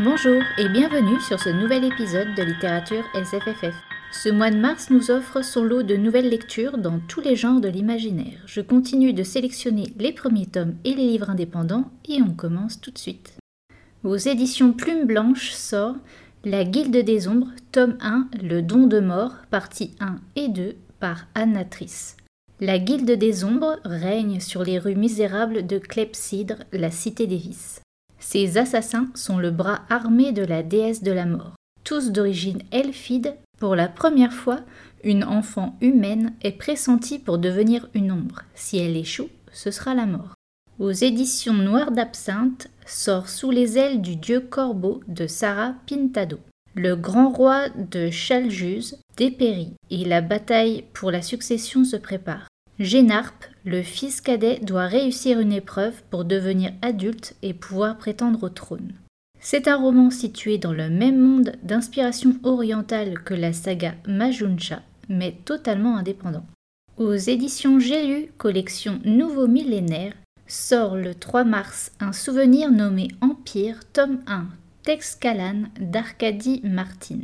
Bonjour et bienvenue sur ce nouvel épisode de littérature SFFF. Ce mois de mars nous offre son lot de nouvelles lectures dans tous les genres de l'imaginaire. Je continue de sélectionner les premiers tomes et les livres indépendants et on commence tout de suite. Aux éditions Plume Blanche sort La Guilde des Ombres, tome 1, Le Don de Mort, partie 1 et 2 par Anna Triss. La Guilde des Ombres règne sur les rues misérables de Clepsydre, la cité des vices. Ces assassins sont le bras armé de la déesse de la mort. Tous d'origine elfide, pour la première fois, une enfant humaine est pressentie pour devenir une ombre. Si elle échoue, ce sera la mort. Aux éditions Noires d'Absinthe sort Sous les ailes du dieu corbeau de Sarah Pintado. Le grand roi de Chaljuse dépérit et la bataille pour la succession se prépare. Génarpe, le fils cadet, doit réussir une épreuve pour devenir adulte et pouvoir prétendre au trône. C'est un roman situé dans le même monde d'inspiration orientale que la saga Majuncha, mais totalement indépendant. Aux éditions J'ai collection Nouveau Millénaire, sort le 3 mars un souvenir nommé Empire, tome 1, texte Calan d'Arcadie Martin.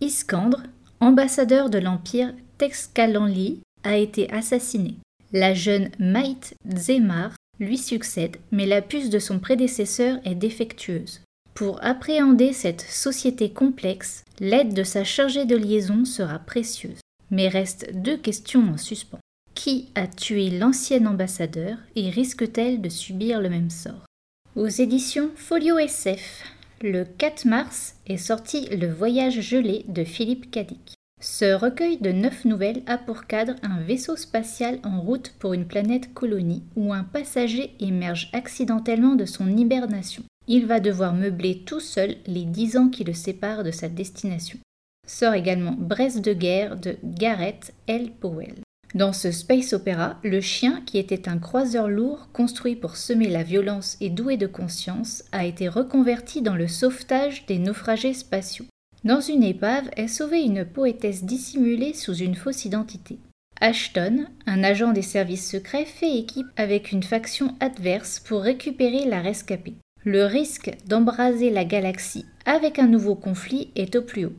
Iskandre, ambassadeur de l'Empire Texcalanli, a été assassiné. La jeune Maït Zemar lui succède, mais la puce de son prédécesseur est défectueuse. Pour appréhender cette société complexe, l'aide de sa chargée de liaison sera précieuse. Mais restent deux questions en suspens. Qui a tué l'ancien ambassadeur et risque-t-elle de subir le même sort? Aux éditions Folio SF, le 4 mars est sorti Le Voyage gelé de Philippe Cadic. Ce recueil de neuf nouvelles a pour cadre un vaisseau spatial en route pour une planète colonie où un passager émerge accidentellement de son hibernation il va devoir meubler tout seul les dix ans qui le séparent de sa destination. Sort également Brest de guerre de Gareth L. Powell. Dans ce space opéra, le chien, qui était un croiseur lourd construit pour semer la violence et doué de conscience, a été reconverti dans le sauvetage des naufragés spatiaux. Dans une épave est sauvée une poétesse dissimulée sous une fausse identité. Ashton, un agent des services secrets, fait équipe avec une faction adverse pour récupérer la rescapée le risque d'embraser la galaxie avec un nouveau conflit est au plus haut.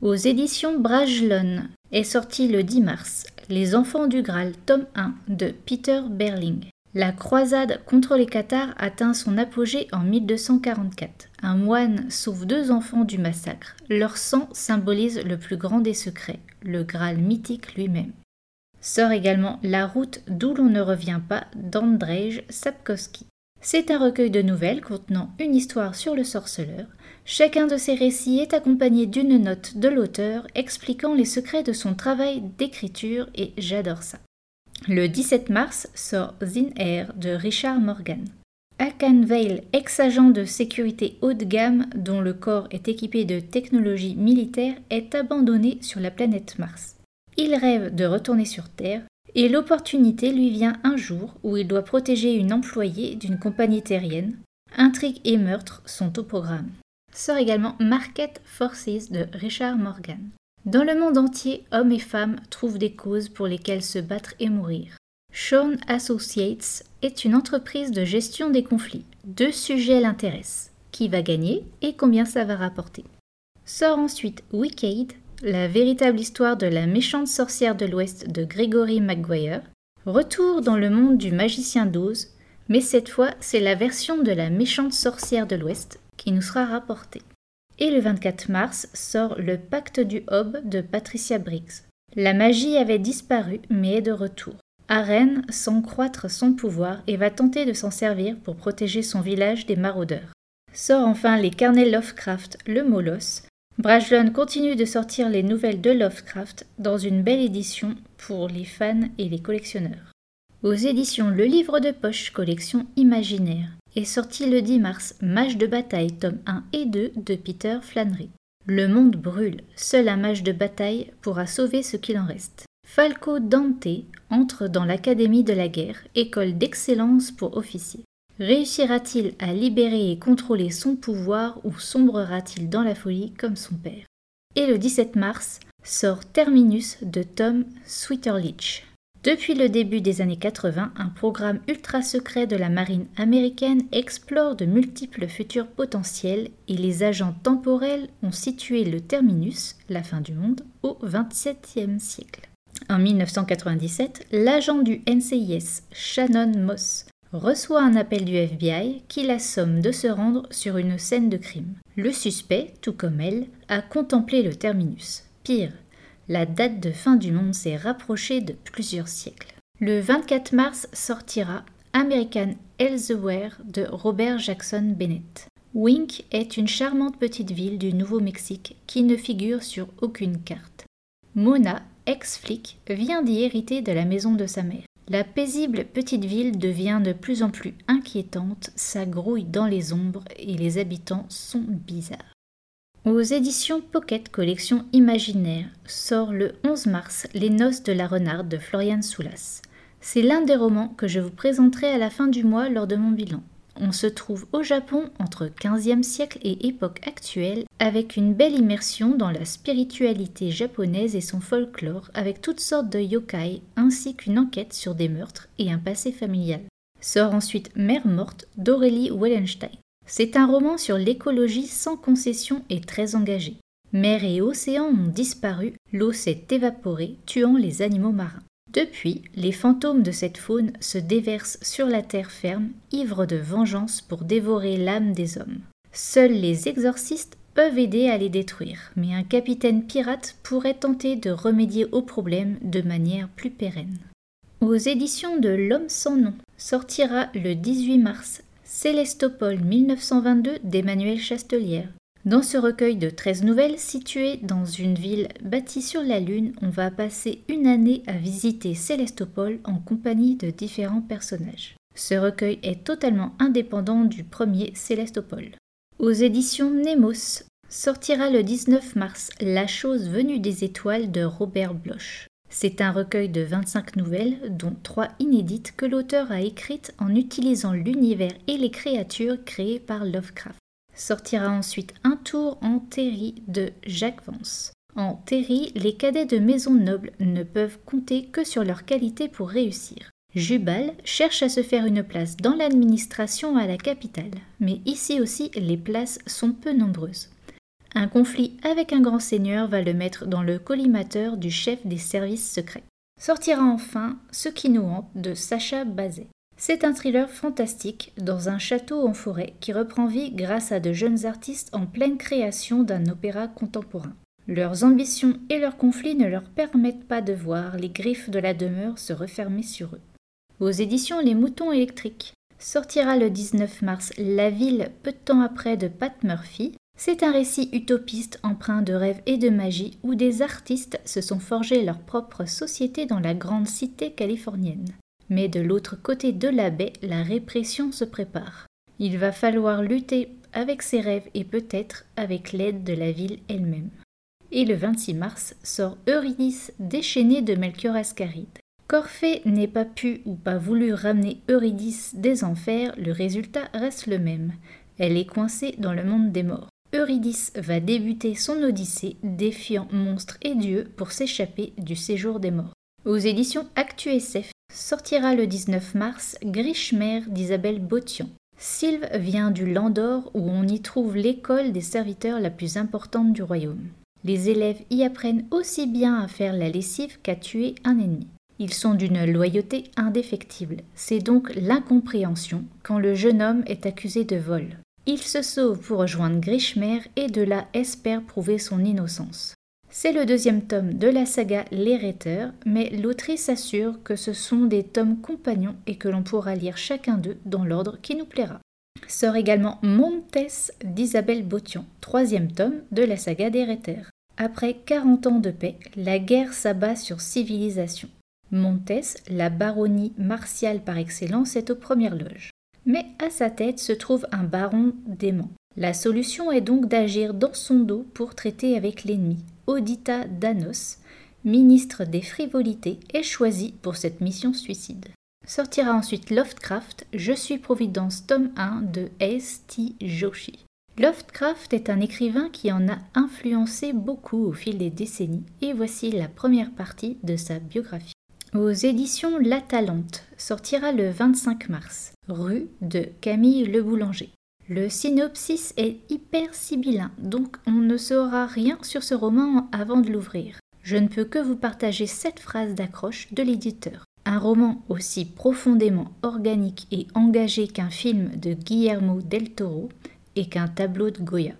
Aux éditions Brajlon est sorti le 10 mars Les Enfants du Graal, tome 1 de Peter Berling. La croisade contre les Cathares atteint son apogée en 1244. Un moine sauve deux enfants du massacre. Leur sang symbolise le plus grand des secrets, le Graal mythique lui-même. Sort également La route d'où l'on ne revient pas d'Andrzej Sapkowski. C'est un recueil de nouvelles contenant une histoire sur le sorceleur. Chacun de ces récits est accompagné d'une note de l'auteur expliquant les secrets de son travail d'écriture et j'adore ça. Le 17 mars sort Zin Air de Richard Morgan. Akan Vale, ex-agent de sécurité haut de gamme dont le corps est équipé de technologies militaires, est abandonné sur la planète Mars. Il rêve de retourner sur Terre, et l'opportunité lui vient un jour où il doit protéger une employée d'une compagnie terrienne. Intrigues et meurtres sont au programme. Sort également Market Forces de Richard Morgan. Dans le monde entier, hommes et femmes trouvent des causes pour lesquelles se battre et mourir. Sean Associates est une entreprise de gestion des conflits. Deux sujets l'intéressent. Qui va gagner et combien ça va rapporter? Sort ensuite Wicked la véritable histoire de la méchante sorcière de l'Ouest de Gregory Maguire, retour dans le monde du magicien d'Oz, mais cette fois c'est la version de la méchante sorcière de l'Ouest qui nous sera rapportée. Et le 24 mars sort Le Pacte du Hob de Patricia Briggs. La magie avait disparu mais est de retour. Arène sent croître son pouvoir et va tenter de s'en servir pour protéger son village des maraudeurs. Sort enfin les carnets Lovecraft, le Molosse, Brajlon continue de sortir les nouvelles de Lovecraft dans une belle édition pour les fans et les collectionneurs. Aux éditions Le Livre de Poche collection imaginaire est sorti le 10 mars Mage de bataille tome 1 et 2 de Peter Flannery. Le monde brûle, seul un mage de bataille pourra sauver ce qu'il en reste. Falco Dante entre dans l'Académie de la guerre, école d'excellence pour officiers. Réussira-t-il à libérer et contrôler son pouvoir ou sombrera-t-il dans la folie comme son père? Et le 17 mars sort Terminus de Tom Sweeterlich. Depuis le début des années 80, un programme ultra secret de la marine américaine explore de multiples futurs potentiels et les agents temporels ont situé le terminus, la fin du monde, au XXVIIe siècle. En 1997, l'agent du NCIS, Shannon Moss, reçoit un appel du FBI qui l'assomme de se rendre sur une scène de crime. Le suspect, tout comme elle, a contemplé le terminus. Pire, la date de fin du monde s'est rapprochée de plusieurs siècles. Le 24 mars sortira American Elsewhere de Robert Jackson Bennett. Wink est une charmante petite ville du Nouveau-Mexique qui ne figure sur aucune carte. Mona, ex-flic, vient d'y hériter de la maison de sa mère. La paisible petite ville devient de plus en plus inquiétante, ça grouille dans les ombres et les habitants sont bizarres. Aux éditions Pocket Collection Imaginaire sort le 11 mars Les Noces de la Renarde de Florian Soulas. C'est l'un des romans que je vous présenterai à la fin du mois lors de mon bilan. On se trouve au Japon entre 15e siècle et époque actuelle, avec une belle immersion dans la spiritualité japonaise et son folklore, avec toutes sortes de yokai, ainsi qu'une enquête sur des meurtres et un passé familial. Sort ensuite Mère morte d'Aurélie Wellenstein. C'est un roman sur l'écologie sans concession et très engagé. Mer et océan ont disparu, l'eau s'est évaporée, tuant les animaux marins. Depuis, les fantômes de cette faune se déversent sur la terre ferme, ivres de vengeance pour dévorer l'âme des hommes. Seuls les exorcistes peuvent aider à les détruire, mais un capitaine pirate pourrait tenter de remédier au problème de manière plus pérenne. Aux éditions de L'Homme sans nom sortira le 18 mars Célestopole 1922 d'Emmanuel Chastelière. Dans ce recueil de 13 nouvelles situées dans une ville bâtie sur la Lune, on va passer une année à visiter Célestopole en compagnie de différents personnages. Ce recueil est totalement indépendant du premier Célestopole. Aux éditions Nemos sortira le 19 mars La chose venue des étoiles de Robert Bloch. C'est un recueil de 25 nouvelles, dont trois inédites que l'auteur a écrites en utilisant l'univers et les créatures créées par Lovecraft. Sortira ensuite Un tour en Terry de Jacques Vance. En Terry, les cadets de maisons nobles ne peuvent compter que sur leur qualité pour réussir. Jubal cherche à se faire une place dans l'administration à la capitale, mais ici aussi les places sont peu nombreuses. Un conflit avec un grand seigneur va le mettre dans le collimateur du chef des services secrets. Sortira enfin Ce qui nous hante de Sacha Bazet. C'est un thriller fantastique dans un château en forêt qui reprend vie grâce à de jeunes artistes en pleine création d'un opéra contemporain. Leurs ambitions et leurs conflits ne leur permettent pas de voir les griffes de la demeure se refermer sur eux. Aux éditions Les Moutons électriques sortira le 19 mars La ville peu de temps après de Pat Murphy, c'est un récit utopiste empreint de rêves et de magie où des artistes se sont forgés leur propre société dans la grande cité californienne. Mais de l'autre côté de la baie, la répression se prépare. Il va falloir lutter avec ses rêves et peut-être avec l'aide de la ville elle-même. Et le 26 mars sort Eurydice déchaînée de Melchior Ascaride. Corphée n'ait pas pu ou pas voulu ramener Eurydice des enfers, le résultat reste le même. Elle est coincée dans le monde des morts. Eurydice va débuter son odyssée défiant monstres et dieux pour s'échapper du séjour des morts. Aux éditions Actu SF sortira le 19 mars Grichmer d'Isabelle Botian. Sylve vient du Landor où on y trouve l'école des serviteurs la plus importante du royaume. Les élèves y apprennent aussi bien à faire la lessive qu'à tuer un ennemi. Ils sont d'une loyauté indéfectible. C'est donc l'incompréhension quand le jeune homme est accusé de vol. Il se sauve pour rejoindre Grishmer et de là espère prouver son innocence. C'est le deuxième tome de la saga Les mais l'autrice assure que ce sont des tomes compagnons et que l'on pourra lire chacun d'eux dans l'ordre qui nous plaira. Sort également Montes d'Isabelle Botian, troisième tome de la saga des. Après 40 ans de paix, la guerre s'abat sur civilisation. Montes, la baronnie martiale par excellence, est aux premières loges mais à sa tête se trouve un baron dément. La solution est donc d'agir dans son dos pour traiter avec l'ennemi. Odita Danos, ministre des frivolités, est choisi pour cette mission suicide. Sortira ensuite Lovecraft, Je suis Providence, tome 1 de S.T. Joshi. Lovecraft est un écrivain qui en a influencé beaucoup au fil des décennies, et voici la première partie de sa biographie. Aux éditions La Talente sortira le 25 mars, rue de Camille Le Boulanger. Le synopsis est hyper sibyllin, donc on ne saura rien sur ce roman avant de l'ouvrir. Je ne peux que vous partager cette phrase d'accroche de l'éditeur. Un roman aussi profondément organique et engagé qu'un film de Guillermo del Toro et qu'un tableau de Goya.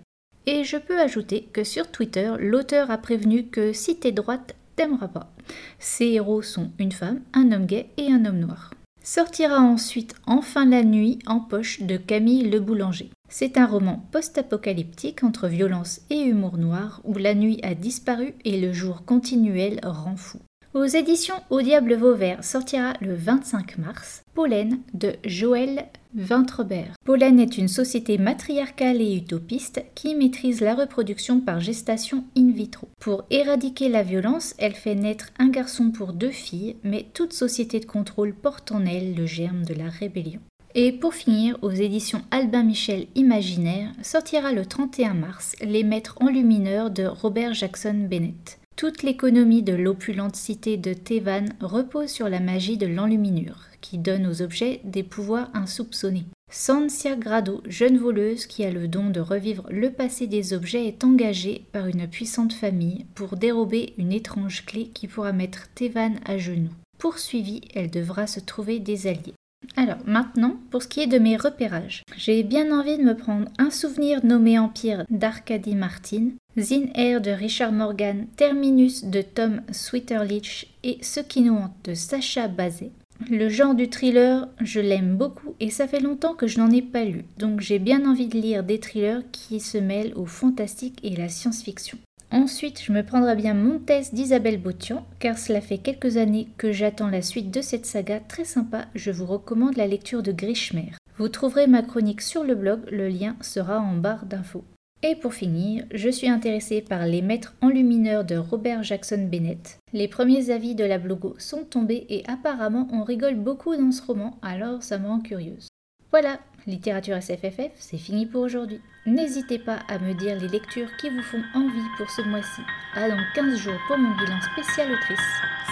Et je peux ajouter que sur Twitter, l'auteur a prévenu que si t'es droite, t'aimeras pas. Ses héros sont une femme, un homme gay et un homme noir. Sortira ensuite Enfin la nuit en poche de Camille Le Boulanger. C'est un roman post-apocalyptique entre violence et humour noir où la nuit a disparu et le jour continuel rend fou. Aux éditions Au Diable Vauvert sortira le 25 mars Pollen de Joël Ventrebert. Pollen est une société matriarcale et utopiste qui maîtrise la reproduction par gestation in vitro. Pour éradiquer la violence, elle fait naître un garçon pour deux filles, mais toute société de contrôle porte en elle le germe de la rébellion. Et pour finir, aux éditions Albin Michel Imaginaire sortira le 31 mars Les Maîtres enlumineurs de Robert Jackson Bennett. Toute l'économie de l'opulente cité de Thévan repose sur la magie de l'enluminure, qui donne aux objets des pouvoirs insoupçonnés. Sancia Grado, jeune voleuse qui a le don de revivre le passé des objets, est engagée par une puissante famille pour dérober une étrange clé qui pourra mettre Thévan à genoux. Poursuivie, elle devra se trouver des alliés. Alors maintenant, pour ce qui est de mes repérages, j'ai bien envie de me prendre un souvenir nommé Empire d'Arcadie Martin, Zin Air de Richard Morgan, Terminus de Tom Sweeterlich et Ce qui nous hante de Sacha Bazet. Le genre du thriller, je l'aime beaucoup et ça fait longtemps que je n'en ai pas lu, donc j'ai bien envie de lire des thrillers qui se mêlent au fantastique et la science-fiction. Ensuite, je me prendrai bien Montès d'Isabelle Botian, car cela fait quelques années que j'attends la suite de cette saga très sympa. Je vous recommande la lecture de Grishmer. Vous trouverez ma chronique sur le blog, le lien sera en barre d'infos. Et pour finir, je suis intéressée par Les Maîtres enlumineurs de Robert Jackson Bennett. Les premiers avis de la blogo sont tombés et apparemment on rigole beaucoup dans ce roman, alors ça me rend curieuse. Voilà, littérature SFFF, c'est fini pour aujourd'hui. N'hésitez pas à me dire les lectures qui vous font envie pour ce mois-ci. Dans 15 jours pour mon bilan spécial autrice.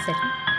Salut